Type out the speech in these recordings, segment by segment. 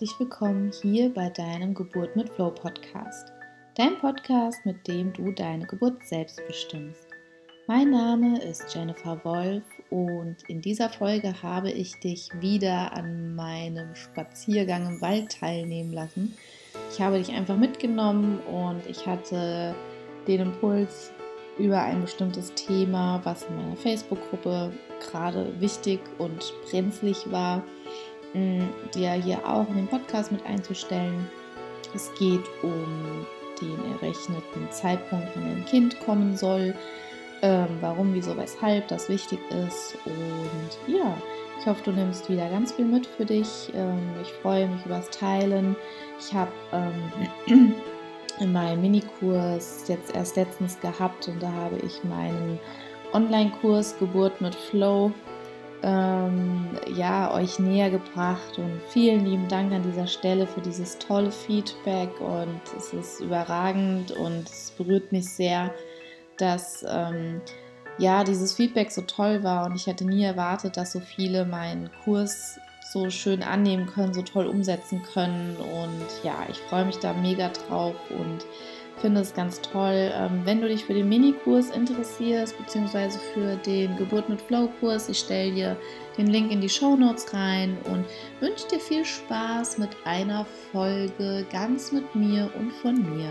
herzlich willkommen hier bei deinem Geburt mit Flow Podcast. Dein Podcast, mit dem du deine Geburt selbst bestimmst. Mein Name ist Jennifer Wolf und in dieser Folge habe ich dich wieder an meinem Spaziergang im Wald teilnehmen lassen. Ich habe dich einfach mitgenommen und ich hatte den Impuls über ein bestimmtes Thema, was in meiner Facebook-Gruppe gerade wichtig und brenzlig war dir hier auch in den Podcast mit einzustellen. Es geht um den errechneten Zeitpunkt, wann ein Kind kommen soll, ähm, warum, wieso, weshalb das wichtig ist. Und ja, ich hoffe, du nimmst wieder ganz viel mit für dich. Ähm, ich freue mich über das Teilen. Ich habe ähm, in meinem Minikurs jetzt erst letztens gehabt und da habe ich meinen Online-Kurs Geburt mit Flow ähm, ja, euch näher gebracht. Und vielen lieben Dank an dieser Stelle für dieses tolle Feedback. Und es ist überragend und es berührt mich sehr, dass ähm, ja, dieses Feedback so toll war. Und ich hätte nie erwartet, dass so viele meinen Kurs so schön annehmen können, so toll umsetzen können. Und ja, ich freue mich da mega drauf und finde es ganz toll. Ähm, wenn du dich für den Minikurs interessierst, beziehungsweise für den Geburt mit Flow-Kurs, ich stelle dir den Link in die Show Notes rein und wünsche dir viel Spaß mit einer Folge ganz mit mir und von mir.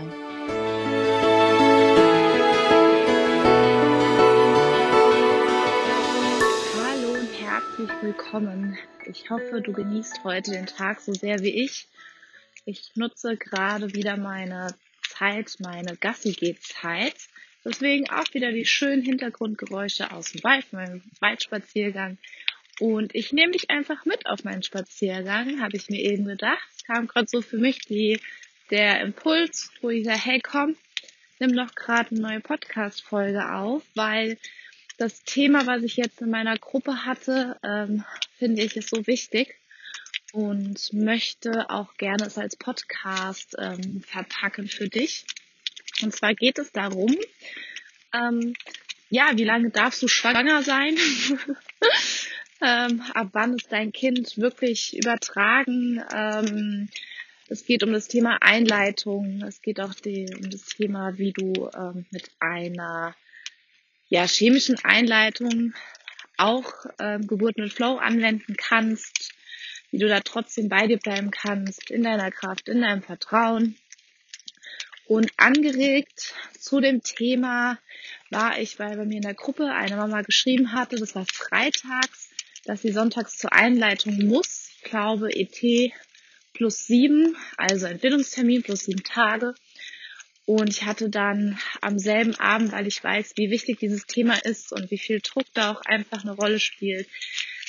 Hallo und herzlich willkommen. Ich hoffe, du genießt heute den Tag so sehr wie ich. Ich nutze gerade wieder meine Zeit, meine Gassi-Geht-Zeit. Deswegen auch wieder die schönen Hintergrundgeräusche aus dem Wald, meinem Waldspaziergang. Und ich nehme dich einfach mit auf meinen Spaziergang, habe ich mir eben gedacht. Kam gerade so für mich die, der Impuls, wo ich sage, hey komm, nimm doch gerade eine neue Podcast-Folge auf, weil das Thema, was ich jetzt in meiner Gruppe hatte, ähm, finde ich, ist so wichtig und möchte auch gerne es als Podcast ähm, verpacken für dich. Und zwar geht es darum, ähm, ja, wie lange darfst du schwanger sein? ähm, ab wann ist dein Kind wirklich übertragen? Ähm, es geht um das Thema Einleitung. Es geht auch die, um das Thema, wie du ähm, mit einer ja, chemischen Einleitung auch ähm, Geburt mit Flow anwenden kannst wie du da trotzdem bei dir bleiben kannst, in deiner Kraft, in deinem Vertrauen. Und angeregt zu dem Thema war ich, weil bei mir in der Gruppe eine Mama geschrieben hatte, das war freitags, dass sie sonntags zur Einleitung muss. Glaube, ET plus sieben, also Entbindungstermin plus sieben Tage. Und ich hatte dann am selben Abend, weil ich weiß, wie wichtig dieses Thema ist und wie viel Druck da auch einfach eine Rolle spielt,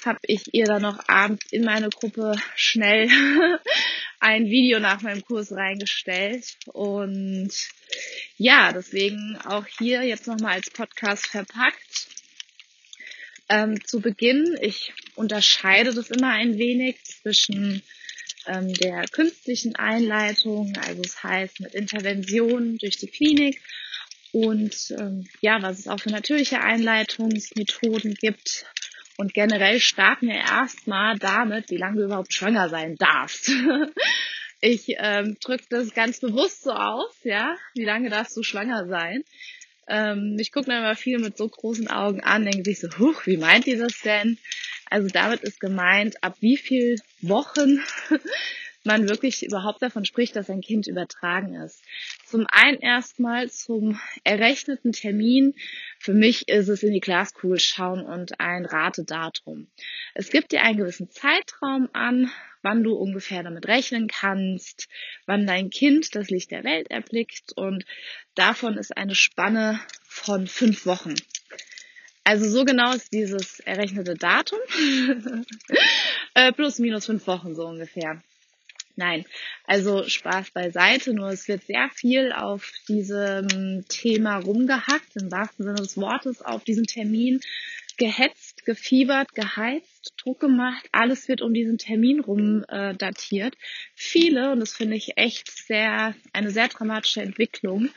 habe ich ihr dann noch abends in meine Gruppe schnell ein Video nach meinem Kurs reingestellt. Und ja, deswegen auch hier jetzt nochmal als Podcast verpackt. Ähm, zu Beginn, ich unterscheide das immer ein wenig zwischen ähm, der künstlichen Einleitung, also das heißt mit Intervention durch die Klinik und ähm, ja, was es auch für natürliche Einleitungsmethoden gibt, und generell starten wir erstmal damit, wie lange du überhaupt schwanger sein darfst. ich ähm, drücke das ganz bewusst so aus, ja. Wie lange darfst du schwanger sein? Ähm, ich gucke mir immer viel mit so großen Augen an, denke sich so, huch, wie meint ihr das denn? Also damit ist gemeint, ab wie viel Wochen man wirklich überhaupt davon spricht, dass ein Kind übertragen ist. Zum einen erstmal zum errechneten Termin. Für mich ist es in die Glaskugel schauen und ein Ratedatum. Es gibt dir einen gewissen Zeitraum an, wann du ungefähr damit rechnen kannst, wann dein Kind das Licht der Welt erblickt und davon ist eine Spanne von fünf Wochen. Also so genau ist dieses errechnete Datum. Äh, plus minus fünf Wochen so ungefähr. Nein, also Spaß beiseite, nur es wird sehr viel auf diesem Thema rumgehackt, im wahrsten Sinne des Wortes, auf diesen Termin gehetzt, gefiebert, geheizt, Druck gemacht. Alles wird um diesen Termin rum äh, datiert. Viele, und das finde ich echt sehr, eine sehr dramatische Entwicklung,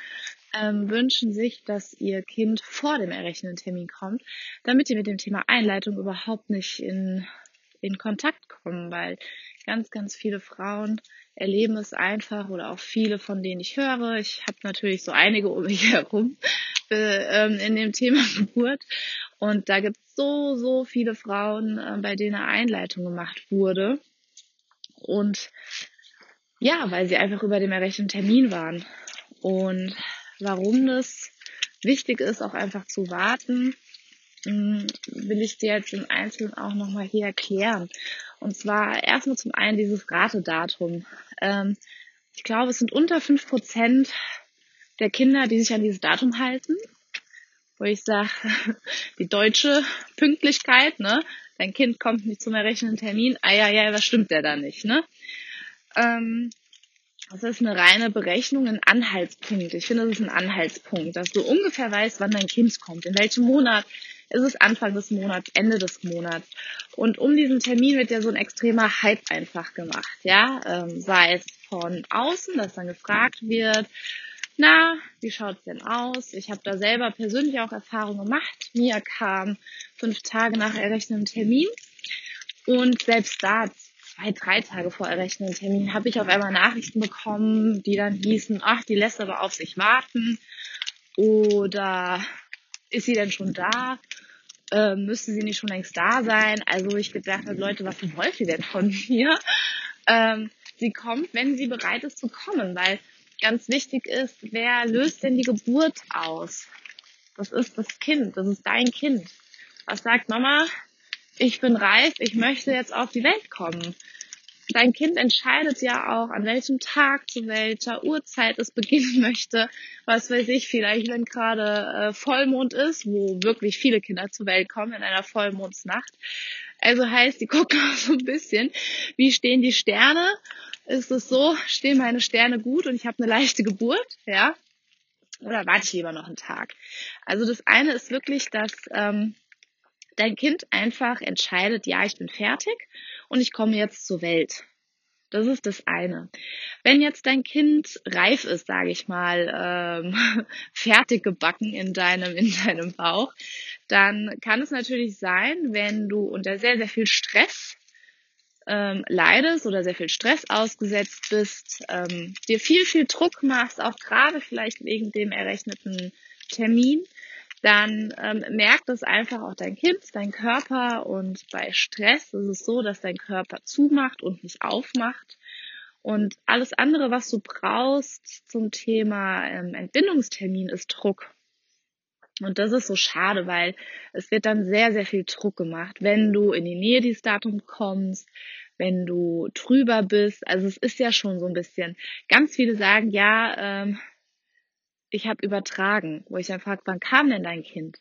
ähm, wünschen sich, dass ihr Kind vor dem errechneten Termin kommt, damit ihr mit dem Thema Einleitung überhaupt nicht in in Kontakt kommen, weil ganz, ganz viele Frauen erleben es einfach oder auch viele, von denen ich höre. Ich habe natürlich so einige um mich herum äh, ähm, in dem Thema Geburt und da gibt es so, so viele Frauen, äh, bei denen eine Einleitung gemacht wurde und ja, weil sie einfach über dem errechneten Termin waren. Und warum das wichtig ist, auch einfach zu warten, hm, will ich dir jetzt im Einzelnen auch nochmal hier erklären. Und zwar erstmal zum einen dieses Ratedatum. Ähm, ich glaube, es sind unter fünf Prozent der Kinder, die sich an dieses Datum halten. Wo ich sage, die deutsche Pünktlichkeit, ne? Dein Kind kommt nicht zum errechneten Termin. Ah ja, ja, was stimmt der da nicht, ne? Ähm, das ist eine reine Berechnung, ein Anhaltspunkt. Ich finde, das ist ein Anhaltspunkt, dass du ungefähr weißt, wann dein Kind kommt, in welchem Monat. Ist es Anfang des Monats, Ende des Monats? Und um diesen Termin wird ja so ein extremer Hype einfach gemacht, ja, ähm, sei es von außen, dass dann gefragt wird, na, wie schaut's denn aus? Ich habe da selber persönlich auch Erfahrungen gemacht. Mia kam fünf Tage nach errechneten Termin und selbst da zwei, drei Tage vor errechneten Termin habe ich auf einmal Nachrichten bekommen, die dann hießen, ach, die lässt aber auf sich warten oder ist sie denn schon da? Äh, müsste sie nicht schon längst da sein? Also ich gedacht habe, Leute, was wollt ihr denn von mir? Ähm, sie kommt, wenn sie bereit ist zu kommen, weil ganz wichtig ist, wer löst denn die Geburt aus? Das ist das Kind, das ist dein Kind. Was sagt Mama? ich bin reif, ich möchte jetzt auf die Welt kommen. Dein Kind entscheidet ja auch, an welchem Tag, zu welcher Uhrzeit es beginnen möchte. Was weiß ich, vielleicht wenn gerade äh, Vollmond ist, wo wirklich viele Kinder zur Welt kommen in einer Vollmondsnacht. Also heißt, die gucken auch so ein bisschen, wie stehen die Sterne? Ist es so, stehen meine Sterne gut und ich habe eine leichte Geburt, ja? Oder warte ich lieber noch einen Tag? Also das eine ist wirklich, dass ähm, dein Kind einfach entscheidet, ja, ich bin fertig und ich komme jetzt zur Welt. Das ist das eine. Wenn jetzt dein Kind reif ist, sage ich mal, ähm, fertig gebacken in deinem, in deinem Bauch, dann kann es natürlich sein, wenn du unter sehr, sehr viel Stress ähm, leidest oder sehr viel Stress ausgesetzt bist, ähm, dir viel, viel Druck machst, auch gerade vielleicht wegen dem errechneten Termin, dann ähm, merkt es einfach auch dein Kind, dein Körper und bei Stress ist es so, dass dein Körper zumacht und nicht aufmacht. Und alles andere, was du brauchst zum Thema ähm, Entbindungstermin, ist Druck. Und das ist so schade, weil es wird dann sehr, sehr viel Druck gemacht, wenn du in die Nähe dieses Datums kommst, wenn du drüber bist. Also es ist ja schon so ein bisschen. Ganz viele sagen, ja, ähm, ich habe übertragen, wo ich dann frage, wann kam denn dein Kind?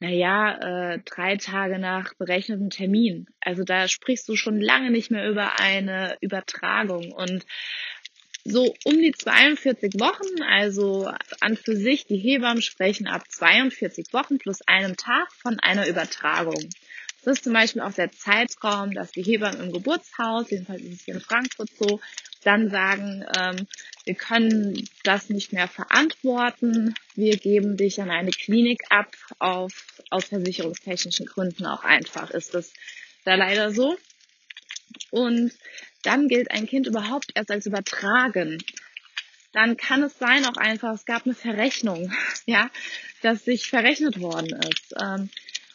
Naja, äh, drei Tage nach berechnetem Termin. Also da sprichst du schon lange nicht mehr über eine Übertragung. Und so um die 42 Wochen, also an für sich, die Hebammen sprechen ab 42 Wochen plus einem Tag von einer Übertragung. Das ist zum Beispiel auch der Zeitraum, dass die Hebammen im Geburtshaus, jedenfalls ist es hier in Frankfurt so, dann sagen, ähm, wir können das nicht mehr verantworten, wir geben dich an eine Klinik ab, auf, aus versicherungstechnischen Gründen auch einfach ist es da leider so. Und dann gilt ein Kind überhaupt erst als übertragen. Dann kann es sein auch einfach, es gab eine Verrechnung, ja, dass sich verrechnet worden ist. Ähm,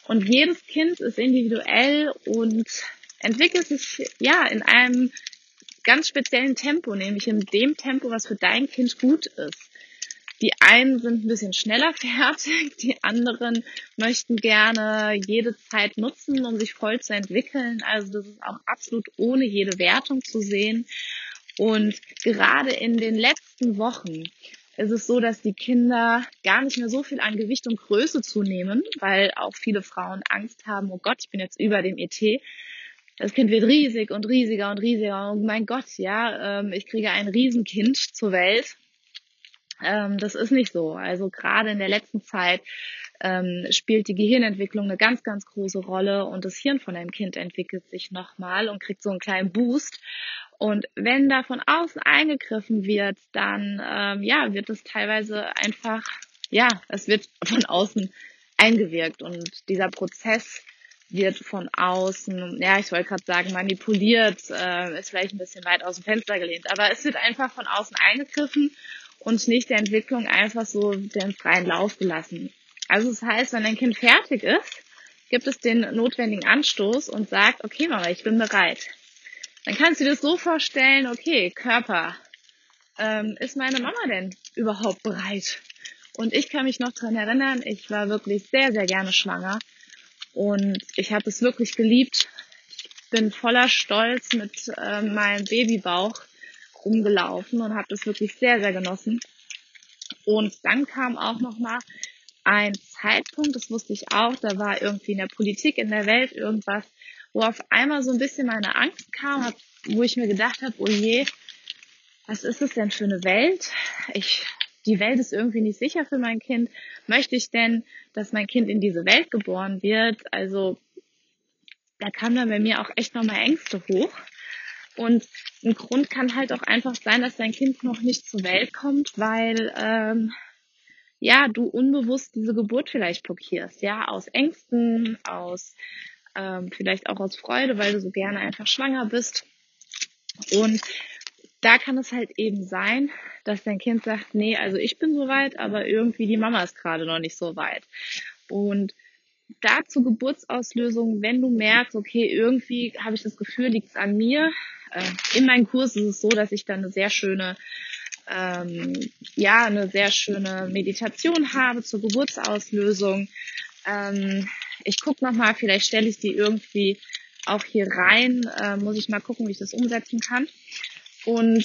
und jedes Kind ist individuell und entwickelt sich ja in einem ganz speziellen Tempo, nämlich in dem Tempo, was für dein Kind gut ist. Die einen sind ein bisschen schneller fertig, die anderen möchten gerne jede Zeit nutzen, um sich voll zu entwickeln. Also das ist auch absolut ohne jede Wertung zu sehen. Und gerade in den letzten Wochen ist es so, dass die Kinder gar nicht mehr so viel an Gewicht und Größe zunehmen, weil auch viele Frauen Angst haben, oh Gott, ich bin jetzt über dem ET das Kind wird riesig und riesiger und riesiger und mein Gott, ja, ähm, ich kriege ein Riesenkind zur Welt. Ähm, das ist nicht so. Also gerade in der letzten Zeit ähm, spielt die Gehirnentwicklung eine ganz, ganz große Rolle und das Hirn von einem Kind entwickelt sich nochmal und kriegt so einen kleinen Boost. Und wenn da von außen eingegriffen wird, dann ähm, ja, wird es teilweise einfach, ja, es wird von außen eingewirkt und dieser Prozess wird von außen, ja, ich wollte gerade sagen, manipuliert, äh, ist vielleicht ein bisschen weit aus dem Fenster gelehnt, aber es wird einfach von außen eingegriffen und nicht der Entwicklung einfach so den freien Lauf gelassen. Also das heißt, wenn ein Kind fertig ist, gibt es den notwendigen Anstoß und sagt, okay Mama, ich bin bereit. Dann kannst du dir das so vorstellen, okay, Körper, ähm, ist meine Mama denn überhaupt bereit? Und ich kann mich noch dran erinnern, ich war wirklich sehr, sehr gerne schwanger und ich habe es wirklich geliebt. Bin voller Stolz mit äh, meinem Babybauch rumgelaufen und habe das wirklich sehr, sehr genossen. Und dann kam auch noch mal ein Zeitpunkt, das wusste ich auch, da war irgendwie in der Politik, in der Welt irgendwas, wo auf einmal so ein bisschen meine Angst kam, wo ich mir gedacht habe, oh je, was ist es denn für eine Welt? Ich, die Welt ist irgendwie nicht sicher für mein Kind. Möchte ich denn, dass mein Kind in diese Welt geboren wird? Also da kam dann bei mir auch echt nochmal Ängste hoch. Und ein Grund kann halt auch einfach sein, dass dein Kind noch nicht zur Welt kommt, weil ähm, ja du unbewusst diese Geburt vielleicht blockierst, ja aus Ängsten, aus ähm, vielleicht auch aus Freude, weil du so gerne einfach schwanger bist. Und da kann es halt eben sein, dass dein Kind sagt, nee, also ich bin soweit, aber irgendwie die Mama ist gerade noch nicht so weit. Und dazu Geburtsauslösung, wenn du merkst, okay, irgendwie habe ich das Gefühl, liegt es an mir. Äh, in meinem Kurs ist es so, dass ich dann eine sehr schöne, ähm, ja, eine sehr schöne Meditation habe zur Geburtsauslösung. Ähm, ich gucke nochmal, vielleicht stelle ich die irgendwie auch hier rein. Äh, muss ich mal gucken, wie ich das umsetzen kann. Und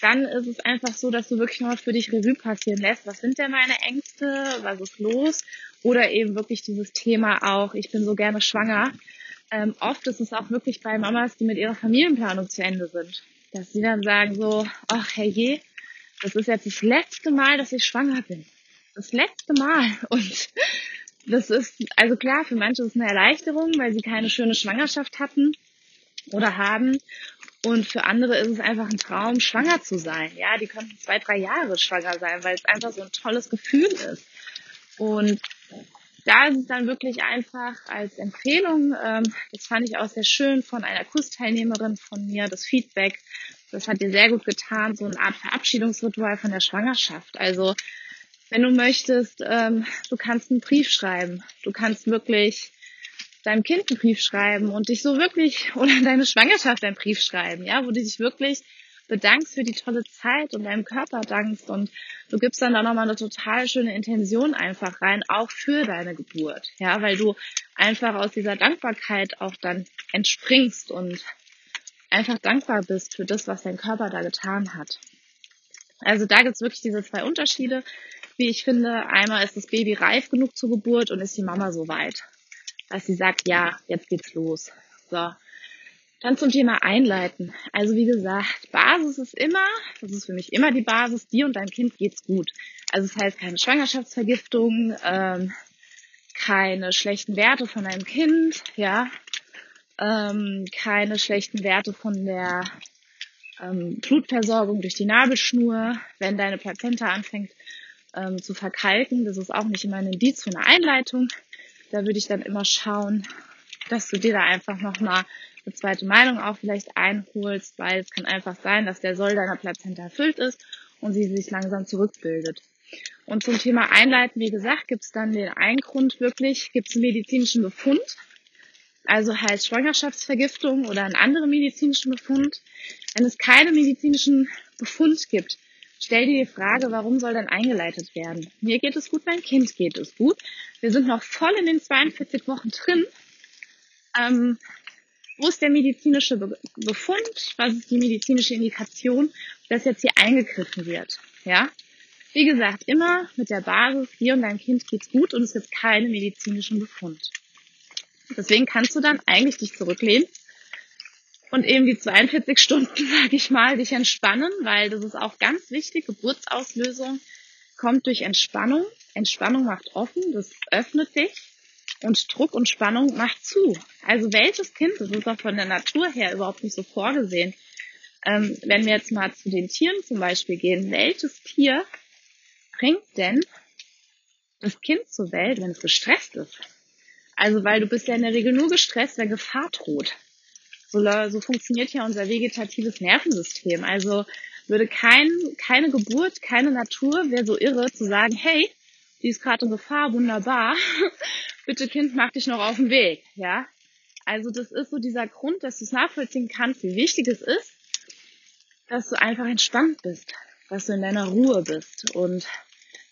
dann ist es einfach so, dass du wirklich noch für dich Revue passieren lässt. Was sind denn meine Ängste? Was ist los? Oder eben wirklich dieses Thema auch, ich bin so gerne schwanger. Ähm, oft ist es auch wirklich bei Mamas, die mit ihrer Familienplanung zu Ende sind. Dass sie dann sagen so, ach herrje, das ist jetzt das letzte Mal, dass ich schwanger bin. Das letzte Mal. Und das ist, also klar, für manche ist es eine Erleichterung, weil sie keine schöne Schwangerschaft hatten oder haben. Und für andere ist es einfach ein Traum, schwanger zu sein. Ja, die könnten zwei, drei Jahre schwanger sein, weil es einfach so ein tolles Gefühl ist. Und da ist es dann wirklich einfach als Empfehlung, ähm, das fand ich auch sehr schön von einer Kursteilnehmerin von mir, das Feedback, das hat dir sehr gut getan, so eine Art Verabschiedungsritual von der Schwangerschaft. Also wenn du möchtest, ähm, du kannst einen Brief schreiben, du kannst wirklich deinem Kind einen Brief schreiben und dich so wirklich, oder deine Schwangerschaft einen Brief schreiben, ja, wo du dich wirklich bedankst für die tolle Zeit und deinem Körper dankst und du gibst dann da nochmal eine total schöne Intention einfach rein, auch für deine Geburt, ja, weil du einfach aus dieser Dankbarkeit auch dann entspringst und einfach dankbar bist für das, was dein Körper da getan hat. Also da gibt's wirklich diese zwei Unterschiede, wie ich finde. Einmal ist das Baby reif genug zur Geburt und ist die Mama so weit dass sie sagt, ja, jetzt geht's los. So. Dann zum Thema Einleiten. Also wie gesagt, Basis ist immer, das ist für mich immer die Basis, dir und deinem Kind geht's gut. Also das heißt keine Schwangerschaftsvergiftung, ähm, keine schlechten Werte von deinem Kind, ja, ähm, keine schlechten Werte von der ähm, Blutversorgung durch die Nabelschnur, wenn deine Plazenta anfängt ähm, zu verkalken. Das ist auch nicht immer ein Indiz für eine Einleitung da würde ich dann immer schauen, dass du dir da einfach nochmal eine zweite Meinung auch vielleicht einholst, weil es kann einfach sein, dass der Soll deiner Plazenta erfüllt ist und sie sich langsam zurückbildet. Und zum Thema Einleiten, wie gesagt, gibt es dann den einen Grund wirklich, gibt es einen medizinischen Befund, also heißt Schwangerschaftsvergiftung oder einen anderen medizinischen Befund. Wenn es keinen medizinischen Befund gibt, stell dir die Frage, warum soll dann eingeleitet werden? Mir geht es gut, mein Kind geht es gut. Wir sind noch voll in den 42 Wochen drin. Ähm, wo ist der medizinische Befund? Was ist die medizinische Indikation, dass jetzt hier eingegriffen wird? Ja? Wie gesagt, immer mit der Basis, dir und deinem Kind geht's gut und es gibt keinen medizinischen Befund. Deswegen kannst du dann eigentlich dich zurücklehnen und eben die 42 Stunden, sage ich mal, dich entspannen, weil das ist auch ganz wichtig. Geburtsauslösung kommt durch Entspannung. Entspannung macht offen, das öffnet dich und Druck und Spannung macht zu. Also welches Kind, das ist auch von der Natur her überhaupt nicht so vorgesehen. Ähm, wenn wir jetzt mal zu den Tieren zum Beispiel gehen, welches Tier bringt denn das Kind zur Welt, wenn es gestresst ist? Also, weil du bist ja in der Regel nur gestresst, wenn Gefahr droht. So, so funktioniert ja unser vegetatives Nervensystem. Also würde kein, keine Geburt, keine Natur wäre so irre zu sagen, hey, die ist gerade in Gefahr, wunderbar. Bitte Kind, mach dich noch auf den Weg, ja. Also das ist so dieser Grund, dass du es nachvollziehen kannst, wie wichtig es ist, dass du einfach entspannt bist, dass du in deiner Ruhe bist und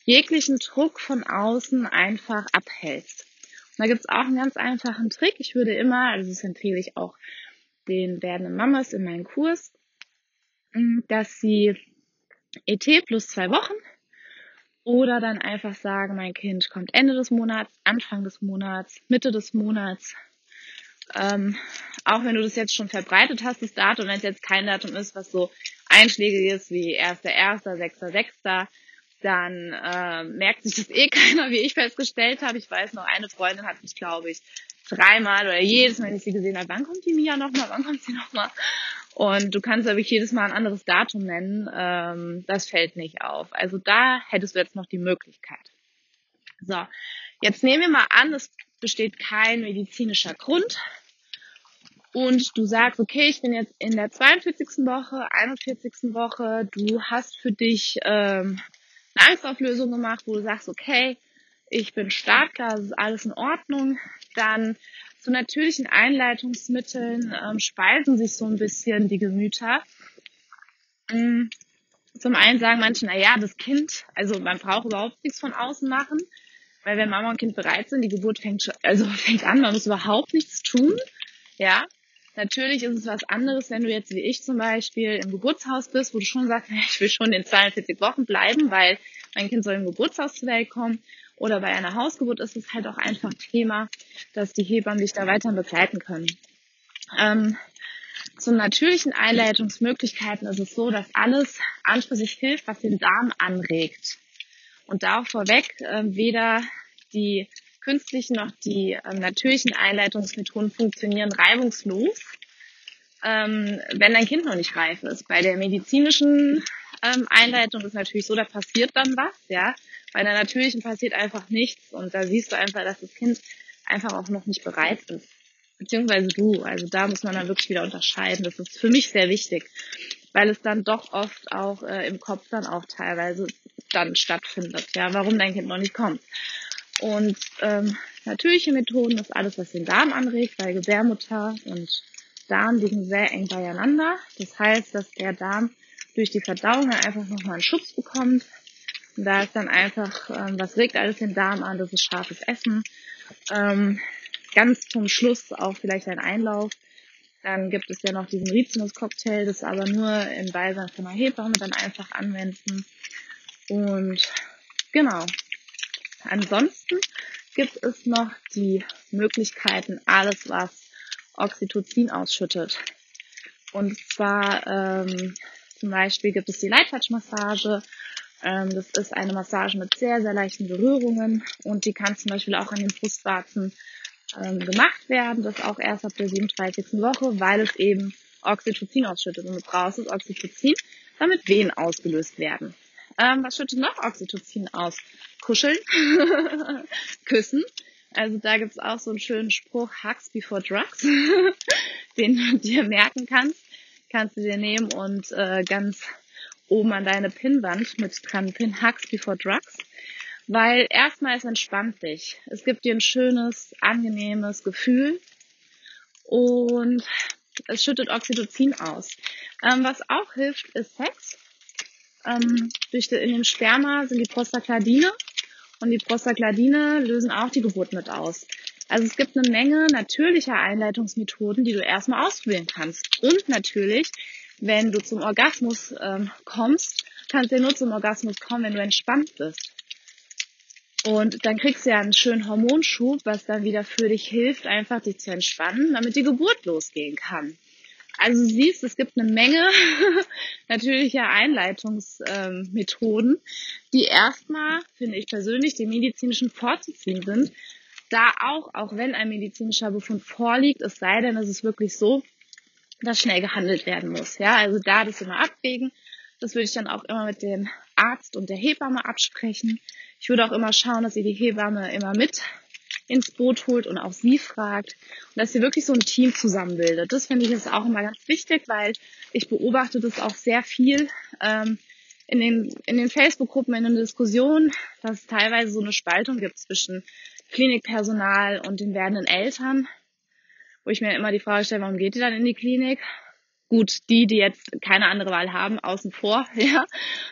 jeglichen Druck von außen einfach abhältst. Und da gibt's auch einen ganz einfachen Trick. Ich würde immer, also das empfehle ich auch den werdenden Mamas in meinem Kurs, mm, dass sie ET plus zwei Wochen oder dann einfach sagen, mein Kind kommt Ende des Monats, Anfang des Monats, Mitte des Monats. Ähm, auch wenn du das jetzt schon verbreitet hast, das Datum, wenn es jetzt kein Datum ist, was so einschlägig ist wie 1.1., 6.6., dann äh, merkt sich das eh keiner, wie ich festgestellt habe. Ich weiß noch, eine Freundin hat mich, glaube ich, dreimal oder jedes Mal, wenn ich sie gesehen habe, wann kommt die Mia nochmal, wann kommt sie nochmal? Und du kannst aber jedes Mal ein anderes Datum nennen. Ähm, das fällt nicht auf. Also da hättest du jetzt noch die Möglichkeit. So, jetzt nehmen wir mal an, es besteht kein medizinischer Grund. Und du sagst, okay, ich bin jetzt in der 42. Woche, 41. Woche, du hast für dich ähm, eine Angstauflösung gemacht, wo du sagst, okay, ich bin startklar, das ist alles in Ordnung, dann zu natürlichen Einleitungsmitteln ähm, speisen sich so ein bisschen die Gemüter. Ähm, zum einen sagen manche, na ja, das Kind, also man braucht überhaupt nichts von außen machen, weil wenn Mama und Kind bereit sind, die Geburt fängt schon, also fängt an, man muss überhaupt nichts tun, ja. Natürlich ist es was anderes, wenn du jetzt wie ich zum Beispiel im Geburtshaus bist, wo du schon sagst, ich will schon in 42 Wochen bleiben, weil mein Kind soll im Geburtshaus zur Welt kommen oder bei einer Hausgeburt ist es halt auch einfach Thema, dass die Hebammen dich da weiter begleiten können. Ähm, zu natürlichen Einleitungsmöglichkeiten ist es so, dass alles an für sich hilft, was den Darm anregt. Und da auch vorweg, äh, weder die künstlichen noch die äh, natürlichen Einleitungsmethoden funktionieren reibungslos, ähm, wenn dein Kind noch nicht reif ist. Bei der medizinischen ähm, Einleitung ist natürlich so, da passiert dann was, ja. Bei der natürlichen passiert einfach nichts und da siehst du einfach, dass das Kind einfach auch noch nicht bereit ist. Beziehungsweise du. Also da muss man dann wirklich wieder unterscheiden. Das ist für mich sehr wichtig, weil es dann doch oft auch äh, im Kopf dann auch teilweise dann stattfindet, ja, warum dein Kind noch nicht kommt. Und ähm, natürliche Methoden ist alles, was den Darm anregt, weil Gebärmutter und Darm liegen sehr eng beieinander. Das heißt, dass der Darm durch die Verdauung einfach nochmal einen Schutz bekommt, da ist dann einfach, ähm, was regt alles den Darm an? Das ist scharfes Essen. Ähm, ganz zum Schluss auch vielleicht ein Einlauf. Dann gibt es ja noch diesen Rizinus-Cocktail, das aber nur in Beisein von einer Hebamme dann einfach anwenden. Und genau. Ansonsten gibt es noch die Möglichkeiten, alles was Oxytocin ausschüttet. Und zwar ähm, zum Beispiel gibt es die Light Touch Massage, ähm, das ist eine Massage mit sehr, sehr leichten Berührungen und die kann zum Beispiel auch an den Brustwarzen ähm, gemacht werden. Das auch erst ab der 37. Woche, weil es eben Oxytocin ausschüttet und du brauchst das Oxytocin, damit Wehen ausgelöst werden. Ähm, was schüttet noch Oxytocin aus? Kuscheln, küssen. Also da gibt's auch so einen schönen Spruch, Hugs before Drugs, den du dir merken kannst. Kannst du dir nehmen und äh, ganz oben an deine Pinnwand mit dran, Pin Hugs Before Drugs. Weil erstmal es entspannt dich. Es gibt dir ein schönes, angenehmes Gefühl und es schüttet Oxytocin aus. Ähm, was auch hilft, ist Sex. Ähm, durch die, in dem Sperma sind die Prostaglandine und die Prostaglandine lösen auch die Geburt mit aus. Also es gibt eine Menge natürlicher Einleitungsmethoden, die du erstmal ausprobieren kannst. Und natürlich wenn du zum Orgasmus ähm, kommst, kannst du ja nur zum Orgasmus kommen, wenn du entspannt bist. Und dann kriegst du ja einen schönen Hormonschub, was dann wieder für dich hilft, einfach dich zu entspannen, damit die Geburt losgehen kann. Also du siehst, es gibt eine Menge natürlicher Einleitungsmethoden, ähm, die erstmal, finde ich persönlich, dem medizinischen vorzuziehen sind. Da auch, auch wenn ein medizinischer Befund vorliegt, es sei denn, es ist wirklich so, dass schnell gehandelt werden muss. Ja, also da das immer abwägen. Das würde ich dann auch immer mit dem Arzt und der Hebamme absprechen. Ich würde auch immer schauen, dass ihr die Hebamme immer mit ins Boot holt und auch sie fragt und dass ihr wirklich so ein Team zusammenbildet. Das finde ich ist auch immer ganz wichtig, weil ich beobachte das auch sehr viel ähm, in den, in den Facebook-Gruppen, in den Diskussionen, dass es teilweise so eine Spaltung gibt zwischen Klinikpersonal und den werdenden Eltern, wo ich mir immer die Frage stelle, warum geht ihr dann in die Klinik? Gut, die, die jetzt keine andere Wahl haben, außen vor, ja.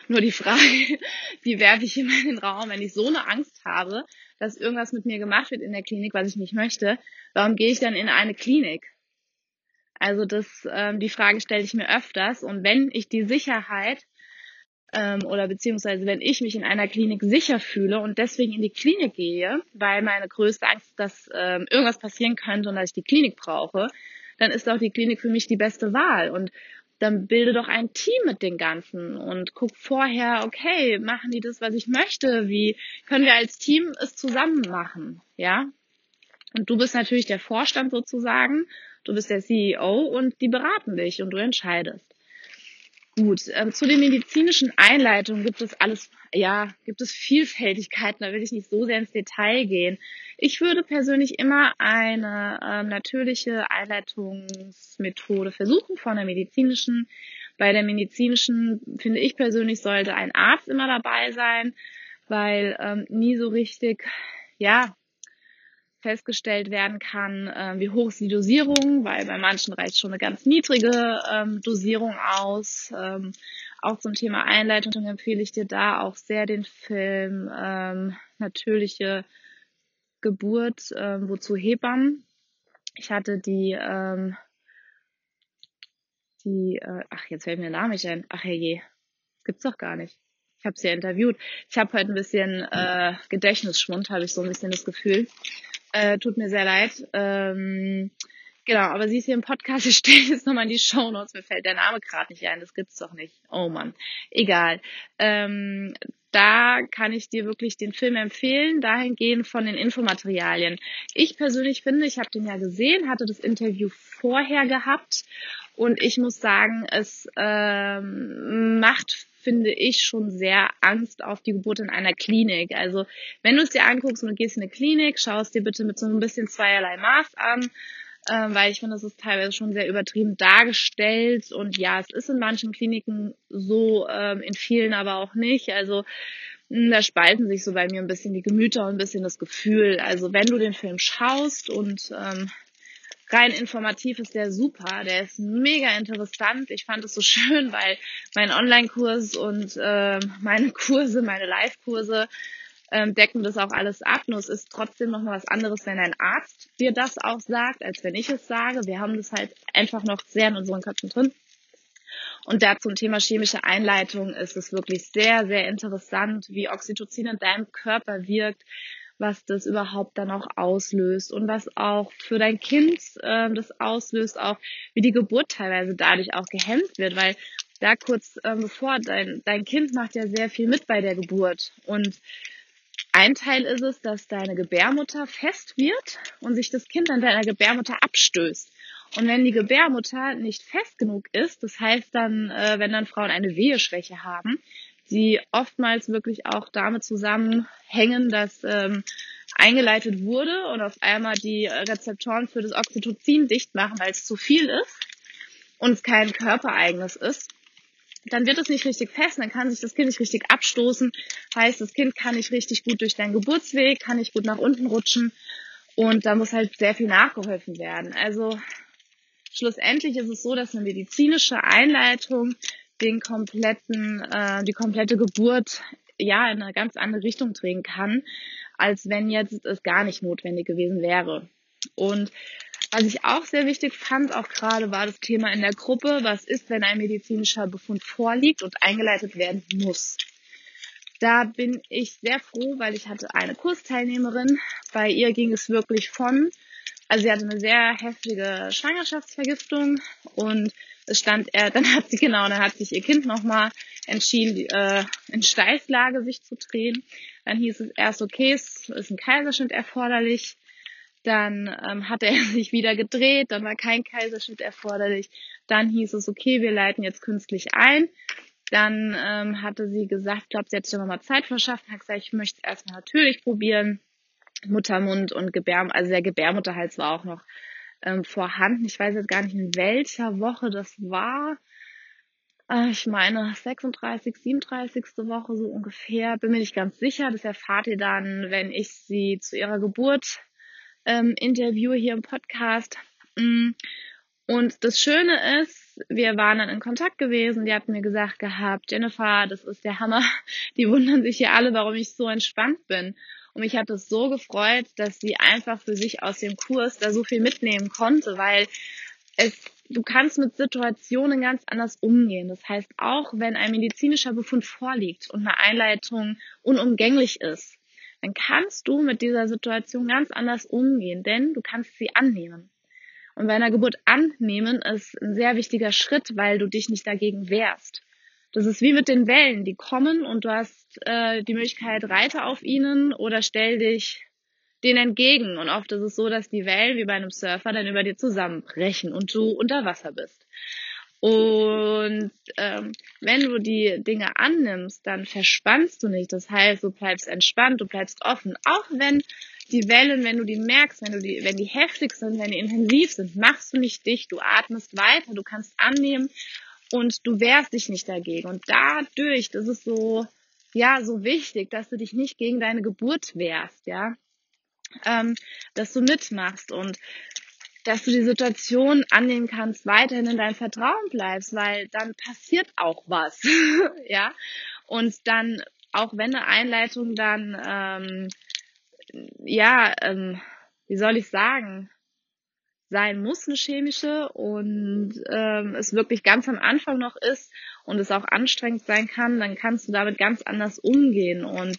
Nur die Frage, die werfe ich immer in den Raum, wenn ich so eine Angst habe, dass irgendwas mit mir gemacht wird in der Klinik, was ich nicht möchte, warum gehe ich dann in eine Klinik? Also das, ähm, die Frage stelle ich mir öfters. Und wenn ich die Sicherheit ähm, oder beziehungsweise wenn ich mich in einer Klinik sicher fühle und deswegen in die Klinik gehe, weil meine größte Angst dass ähm, irgendwas passieren könnte und dass ich die Klinik brauche, dann ist auch die Klinik für mich die beste Wahl. Und dann bilde doch ein Team mit den Ganzen und guck vorher, okay, machen die das, was ich möchte? Wie können wir als Team es zusammen machen? Ja? Und du bist natürlich der Vorstand sozusagen, du bist der CEO und die beraten dich und du entscheidest. Gut, ähm, zu den medizinischen Einleitungen gibt es alles, ja, gibt es Vielfältigkeiten, da will ich nicht so sehr ins Detail gehen. Ich würde persönlich immer eine ähm, natürliche Einleitungsmethode versuchen von der medizinischen. Bei der medizinischen, finde ich persönlich, sollte ein Arzt immer dabei sein, weil ähm, nie so richtig, ja, festgestellt werden kann, äh, wie hoch ist die Dosierung, weil bei manchen reicht schon eine ganz niedrige ähm, Dosierung aus. Ähm, auch zum Thema Einleitung empfehle ich dir da auch sehr den Film ähm, Natürliche Geburt, ähm, wozu Hebammen. Ich hatte die, ähm, die, äh, ach, jetzt fällt mir der Name nicht ein. Ach herrje, das gibt's doch gar nicht. Ich habe sie ja interviewt. Ich habe heute ein bisschen äh, Gedächtnisschwund, habe ich so ein bisschen das Gefühl. Äh, tut mir sehr leid. Ähm, genau, aber sie ist hier im Podcast. Ich stelle jetzt nochmal in die Show Notes. Mir fällt der Name gerade nicht ein. Das gibt's doch nicht. Oh Mann. Egal. Ähm, da kann ich dir wirklich den Film empfehlen, dahingehend von den Infomaterialien. Ich persönlich finde, ich habe den ja gesehen, hatte das Interview vorher gehabt und ich muss sagen, es ähm, macht finde ich schon sehr Angst auf die Geburt in einer Klinik. Also wenn du es dir anguckst und du gehst in eine Klinik, schaust dir bitte mit so ein bisschen zweierlei Maß an, äh, weil ich finde, das ist teilweise schon sehr übertrieben dargestellt. Und ja, es ist in manchen Kliniken so, ähm, in vielen aber auch nicht. Also hm, da spalten sich so bei mir ein bisschen die Gemüter und ein bisschen das Gefühl. Also wenn du den Film schaust und ähm, rein informativ ist der super. Der ist mega interessant. Ich fand es so schön, weil mein Online-Kurs und äh, meine Kurse, meine Live-Kurse ähm, decken das auch alles ab. Nur es ist trotzdem noch mal was anderes, wenn ein Arzt dir das auch sagt, als wenn ich es sage. Wir haben das halt einfach noch sehr in unseren Köpfen drin. Und da zum Thema chemische Einleitung ist es wirklich sehr, sehr interessant, wie Oxytocin in deinem Körper wirkt, was das überhaupt dann auch auslöst und was auch für dein Kind äh, das auslöst, auch wie die Geburt teilweise dadurch auch gehemmt wird, weil da kurz äh, bevor dein, dein Kind macht ja sehr viel mit bei der Geburt und ein Teil ist es, dass deine Gebärmutter fest wird und sich das Kind an deiner Gebärmutter abstößt. Und wenn die Gebärmutter nicht fest genug ist, das heißt dann, äh, wenn dann Frauen eine Weheschwäche haben, die oftmals wirklich auch damit zusammenhängen, dass ähm, eingeleitet wurde und auf einmal die Rezeptoren für das Oxytocin dicht machen, weil es zu viel ist und es kein körpereigenes ist, dann wird es nicht richtig fest, dann kann sich das Kind nicht richtig abstoßen. Heißt, das Kind kann nicht richtig gut durch deinen Geburtsweg, kann nicht gut nach unten rutschen und da muss halt sehr viel nachgeholfen werden. Also schlussendlich ist es so, dass eine medizinische Einleitung den kompletten, äh, die komplette Geburt ja in eine ganz andere Richtung drehen kann, als wenn jetzt es gar nicht notwendig gewesen wäre. Und was ich auch sehr wichtig fand, auch gerade war das Thema in der Gruppe, was ist, wenn ein medizinischer Befund vorliegt und eingeleitet werden muss. Da bin ich sehr froh, weil ich hatte eine Kursteilnehmerin. Bei ihr ging es wirklich von, also sie hatte eine sehr heftige Schwangerschaftsvergiftung und stand er, dann hat sie genau, dann hat sich ihr Kind nochmal entschieden, äh, in Steiflage sich zu drehen. Dann hieß es erst, okay, es ist ein Kaiserschnitt erforderlich. Dann ähm, hat er sich wieder gedreht, dann war kein Kaiserschnitt erforderlich. Dann hieß es, okay, wir leiten jetzt künstlich ein. Dann ähm, hatte sie gesagt, ich glaube, sie hat sich nochmal Zeit verschafft, hat gesagt, ich möchte es erstmal natürlich probieren. Muttermund und Gebär, also der Gebärmutterhals war auch noch ähm, vorhanden. Ich weiß jetzt gar nicht, in welcher Woche das war. Äh, ich meine 36, 37. Woche so ungefähr. Bin mir nicht ganz sicher. Das erfahrt ihr dann, wenn ich sie zu ihrer Geburt ähm, interviewe hier im Podcast. Mm. Und das Schöne ist, wir waren dann in Kontakt gewesen. Die hat mir gesagt gehabt, Jennifer, das ist der Hammer. Die wundern sich hier alle, warum ich so entspannt bin. Und mich hat es so gefreut, dass sie einfach für sich aus dem Kurs da so viel mitnehmen konnte, weil es, du kannst mit Situationen ganz anders umgehen. Das heißt, auch wenn ein medizinischer Befund vorliegt und eine Einleitung unumgänglich ist, dann kannst du mit dieser Situation ganz anders umgehen, denn du kannst sie annehmen. Und bei einer Geburt annehmen ist ein sehr wichtiger Schritt, weil du dich nicht dagegen wehrst. Das ist wie mit den Wellen, die kommen und du hast äh, die Möglichkeit, reite auf ihnen oder stell dich denen entgegen. Und oft ist es so, dass die Wellen wie bei einem Surfer dann über dir zusammenbrechen und du unter Wasser bist. Und ähm, wenn du die Dinge annimmst, dann verspannst du nicht. Das heißt, du bleibst entspannt, du bleibst offen. Auch wenn die Wellen, wenn du die merkst, wenn du die, wenn die heftig sind, wenn die intensiv sind, machst du nicht dicht, du atmest weiter, du kannst annehmen und du wehrst dich nicht dagegen. Und dadurch, das ist so, ja, so wichtig, dass du dich nicht gegen deine Geburt wehrst, ja, ähm, dass du mitmachst und dass du die Situation annehmen kannst, weiterhin in deinem Vertrauen bleibst, weil dann passiert auch was, ja, und dann, auch wenn eine Einleitung dann, ähm, ja, ähm, wie soll ich sagen, sein muss, eine chemische, und ähm, es wirklich ganz am Anfang noch ist und es auch anstrengend sein kann, dann kannst du damit ganz anders umgehen. Und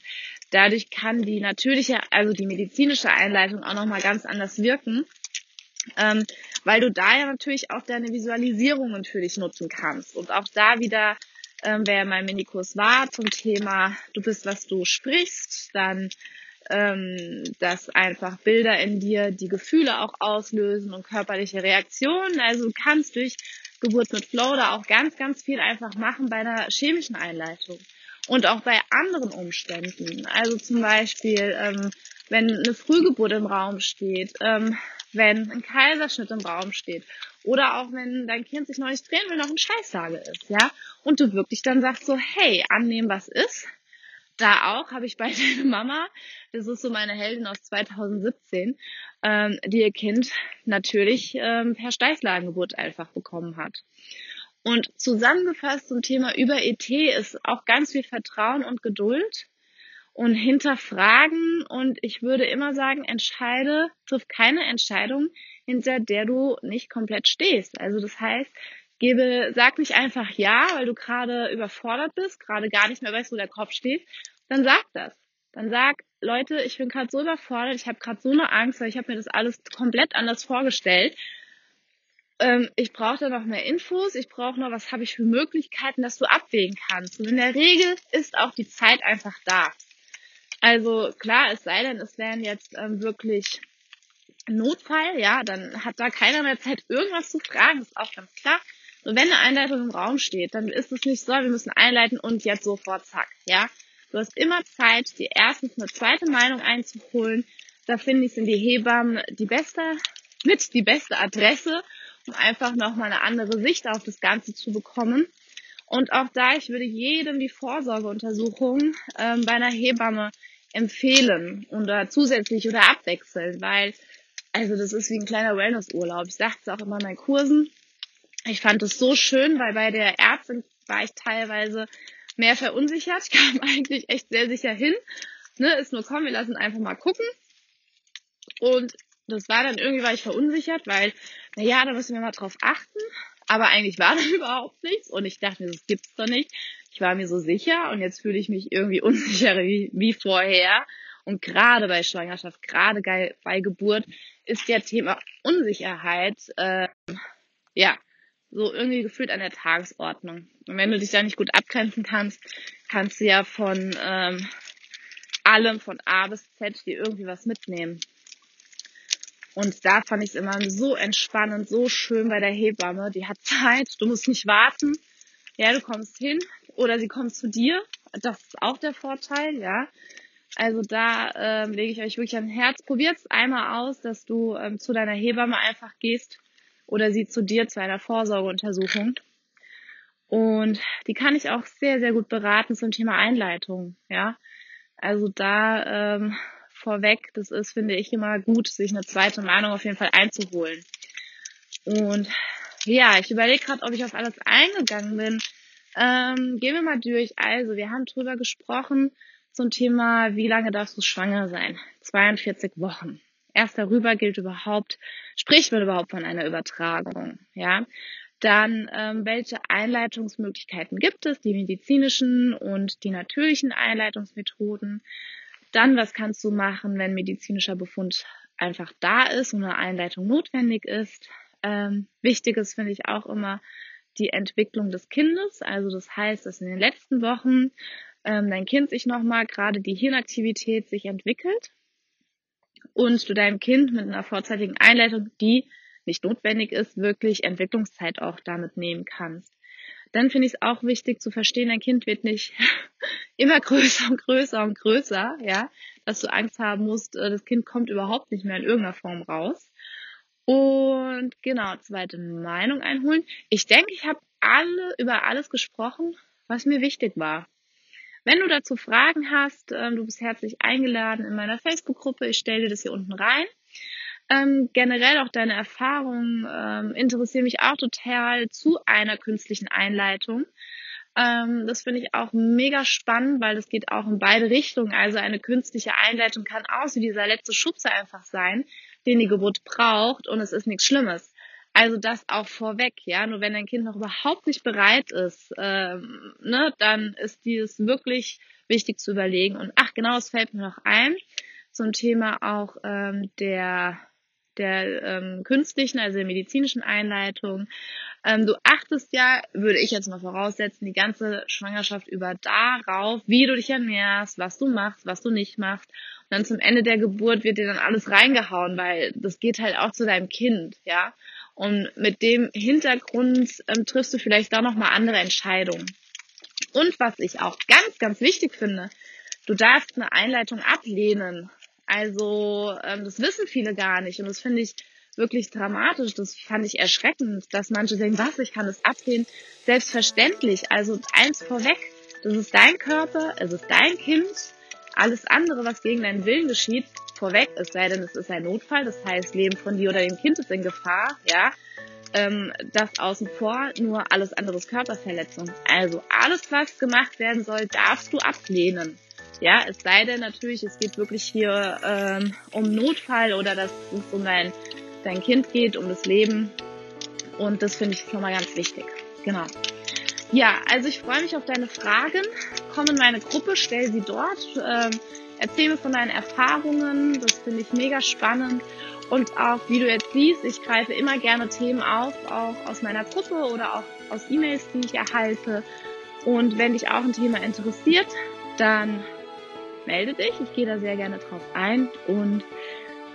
dadurch kann die natürliche, also die medizinische Einleitung auch nochmal ganz anders wirken. Ähm, weil du da ja natürlich auch deine Visualisierung natürlich nutzen kannst. Und auch da wieder, ähm, wer in meinem Minikurs war zum Thema, du bist, was du sprichst, dann ähm, dass einfach Bilder in dir die Gefühle auch auslösen und körperliche Reaktionen. Also du kannst durch Geburt mit Flow da auch ganz, ganz viel einfach machen bei einer chemischen Einleitung. Und auch bei anderen Umständen. Also zum Beispiel, ähm, wenn eine Frühgeburt im Raum steht, ähm, wenn ein Kaiserschnitt im Raum steht oder auch wenn dein Kind sich noch nicht drehen will, noch ein Scheißsage ist, ja, und du wirklich dann sagst so, hey, annehmen, was ist, da auch habe ich bei der Mama, das ist so meine Heldin aus 2017, ähm, die ihr Kind natürlich ähm, per Steißlagengeburt einfach bekommen hat. Und zusammengefasst zum Thema über ET ist auch ganz viel Vertrauen und Geduld und hinterfragen und ich würde immer sagen, entscheide, triff keine Entscheidung, hinter der du nicht komplett stehst. Also das heißt, Gebe, sag nicht einfach ja, weil du gerade überfordert bist, gerade gar nicht mehr weißt, wo der Kopf steht. Dann sag das. Dann sag, Leute, ich bin gerade so überfordert, ich habe gerade so eine Angst, weil ich habe mir das alles komplett anders vorgestellt. Ähm, ich brauche da noch mehr Infos, ich brauche noch, was habe ich für Möglichkeiten, dass du abwägen kannst. Und in der Regel ist auch die Zeit einfach da. Also klar, es sei denn, es wären jetzt ähm, wirklich Notfall, ja, dann hat da keiner mehr Zeit, irgendwas zu fragen, ist auch ganz klar. Und wenn eine Einleitung im Raum steht, dann ist es nicht so, wir müssen einleiten und jetzt sofort zack, ja. Du hast immer Zeit, dir erstens eine zweite Meinung einzuholen. Da finde ich, sind die Hebammen die beste, mit die beste Adresse, um einfach nochmal eine andere Sicht auf das Ganze zu bekommen. Und auch da, ich würde jedem die Vorsorgeuntersuchung ähm, bei einer Hebamme empfehlen oder zusätzlich oder abwechseln, weil also das ist wie ein kleiner Wellnessurlaub. Ich sage es auch immer in meinen Kursen. Ich fand es so schön, weil bei der Ärztin war ich teilweise mehr verunsichert. Ich kam eigentlich echt sehr sicher hin. Ne, ist nur komm, wir lassen einfach mal gucken. Und das war dann irgendwie, war ich verunsichert, weil, na ja, da müssen wir mal drauf achten. Aber eigentlich war da überhaupt nichts. Und ich dachte mir, das gibt's doch nicht. Ich war mir so sicher und jetzt fühle ich mich irgendwie unsicherer wie, wie vorher. Und gerade bei Schwangerschaft, gerade bei Geburt ist ja Thema Unsicherheit, äh, ja, so irgendwie gefühlt an der Tagesordnung. Und wenn du dich da nicht gut abgrenzen kannst, kannst du ja von ähm, allem, von A bis Z, dir irgendwie was mitnehmen. Und da fand ich es immer so entspannend, so schön bei der Hebamme. Die hat Zeit, du musst nicht warten. Ja, du kommst hin oder sie kommt zu dir. Das ist auch der Vorteil, ja. Also da ähm, lege ich euch wirklich an Herz. Probiert es einmal aus, dass du ähm, zu deiner Hebamme einfach gehst oder sie zu dir zu einer Vorsorgeuntersuchung. Und die kann ich auch sehr, sehr gut beraten zum Thema Einleitung. Ja, also da ähm, vorweg, das ist, finde ich, immer gut, sich eine zweite Meinung auf jeden Fall einzuholen. Und ja, ich überlege gerade, ob ich auf alles eingegangen bin. Ähm, gehen wir mal durch. Also, wir haben drüber gesprochen zum Thema, wie lange darfst du schwanger sein? 42 Wochen. Erst darüber gilt überhaupt, spricht man überhaupt von einer Übertragung, ja. Dann, ähm, welche Einleitungsmöglichkeiten gibt es, die medizinischen und die natürlichen Einleitungsmethoden? Dann, was kannst du machen, wenn medizinischer Befund einfach da ist und eine Einleitung notwendig ist? Ähm, wichtig ist, finde ich auch immer die Entwicklung des Kindes. Also das heißt, dass in den letzten Wochen ähm, dein Kind sich nochmal gerade die Hirnaktivität sich entwickelt und du deinem Kind mit einer vorzeitigen Einleitung, die nicht notwendig ist, wirklich Entwicklungszeit auch damit nehmen kannst. Dann finde ich es auch wichtig zu verstehen, dein Kind wird nicht immer größer und größer und größer, ja, dass du Angst haben musst, äh, das Kind kommt überhaupt nicht mehr in irgendeiner Form raus. Und genau, zweite Meinung einholen. Ich denke, ich habe alle über alles gesprochen, was mir wichtig war. Wenn du dazu Fragen hast, ähm, du bist herzlich eingeladen in meiner Facebook-Gruppe. Ich stelle dir das hier unten rein. Ähm, generell auch deine Erfahrungen ähm, interessieren mich auch total zu einer künstlichen Einleitung. Ähm, das finde ich auch mega spannend, weil das geht auch in beide Richtungen. Also eine künstliche Einleitung kann auch so dieser letzte Schubser einfach sein, den die Geburt braucht und es ist nichts Schlimmes. Also das auch vorweg, ja. Nur wenn dein Kind noch überhaupt nicht bereit ist, ähm, ne, dann ist dieses wirklich wichtig zu überlegen. Und ach genau, es fällt mir noch ein zum Thema auch ähm, der der ähm, künstlichen, also der medizinischen Einleitung. Ähm, du achtest ja, würde ich jetzt mal voraussetzen, die ganze Schwangerschaft über darauf, wie du dich ernährst, was du machst, was du nicht machst. Und dann zum Ende der Geburt wird dir dann alles reingehauen, weil das geht halt auch zu deinem Kind, ja. Und mit dem Hintergrund ähm, triffst du vielleicht da nochmal andere Entscheidungen. Und was ich auch ganz, ganz wichtig finde, du darfst eine Einleitung ablehnen. Also ähm, das wissen viele gar nicht und das finde ich wirklich dramatisch. Das fand ich erschreckend, dass manche denken, was, ich kann das ablehnen. Selbstverständlich. Also eins vorweg, das ist dein Körper, es ist dein Kind. Alles andere, was gegen deinen Willen geschieht, vorweg, es sei denn, es ist ein Notfall, das heißt, Leben von dir oder dem Kind ist in Gefahr, ja. Ähm, das außen vor, nur alles andere ist Körperverletzung. Also alles, was gemacht werden soll, darfst du ablehnen. Ja, es sei denn natürlich, es geht wirklich hier ähm, um Notfall oder dass es um dein, dein Kind geht, um das Leben. Und das finde ich schon mal ganz wichtig. Genau. Ja, also ich freue mich auf deine Fragen. Komm in meine Gruppe, stell sie dort. Ähm, erzähl mir von deinen Erfahrungen. Das finde ich mega spannend. Und auch, wie du jetzt siehst, ich greife immer gerne Themen auf, auch aus meiner Gruppe oder auch aus E-Mails, die ich erhalte. Und wenn dich auch ein Thema interessiert, dann melde dich. Ich gehe da sehr gerne drauf ein und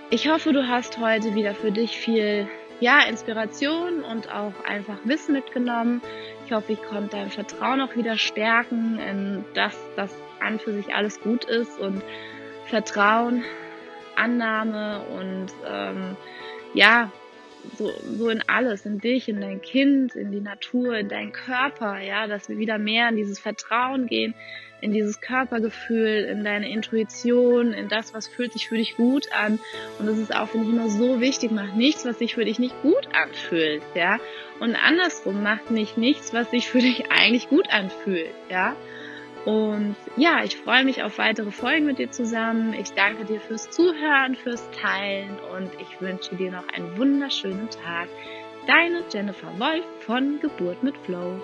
ich hoffe, du hast heute wieder für dich viel ja, Inspiration und auch einfach Wissen mitgenommen. Ich hoffe, ich konnte dein Vertrauen auch wieder stärken in das, dass an für sich alles gut ist und Vertrauen, Annahme und ähm, ja, so, so in alles, in dich, in dein Kind, in die Natur, in deinen Körper, ja, dass wir wieder mehr in dieses Vertrauen gehen, in dieses Körpergefühl, in deine Intuition, in das, was fühlt sich für dich gut an. Und das ist auch, finde ich, immer so wichtig. Mach nichts, was sich für dich nicht gut anfühlt, ja. Und andersrum, mach nicht nichts, was sich für dich eigentlich gut anfühlt, ja. Und ja, ich freue mich auf weitere Folgen mit dir zusammen. Ich danke dir fürs Zuhören, fürs Teilen und ich wünsche dir noch einen wunderschönen Tag. Deine Jennifer Wolf von Geburt mit Flow.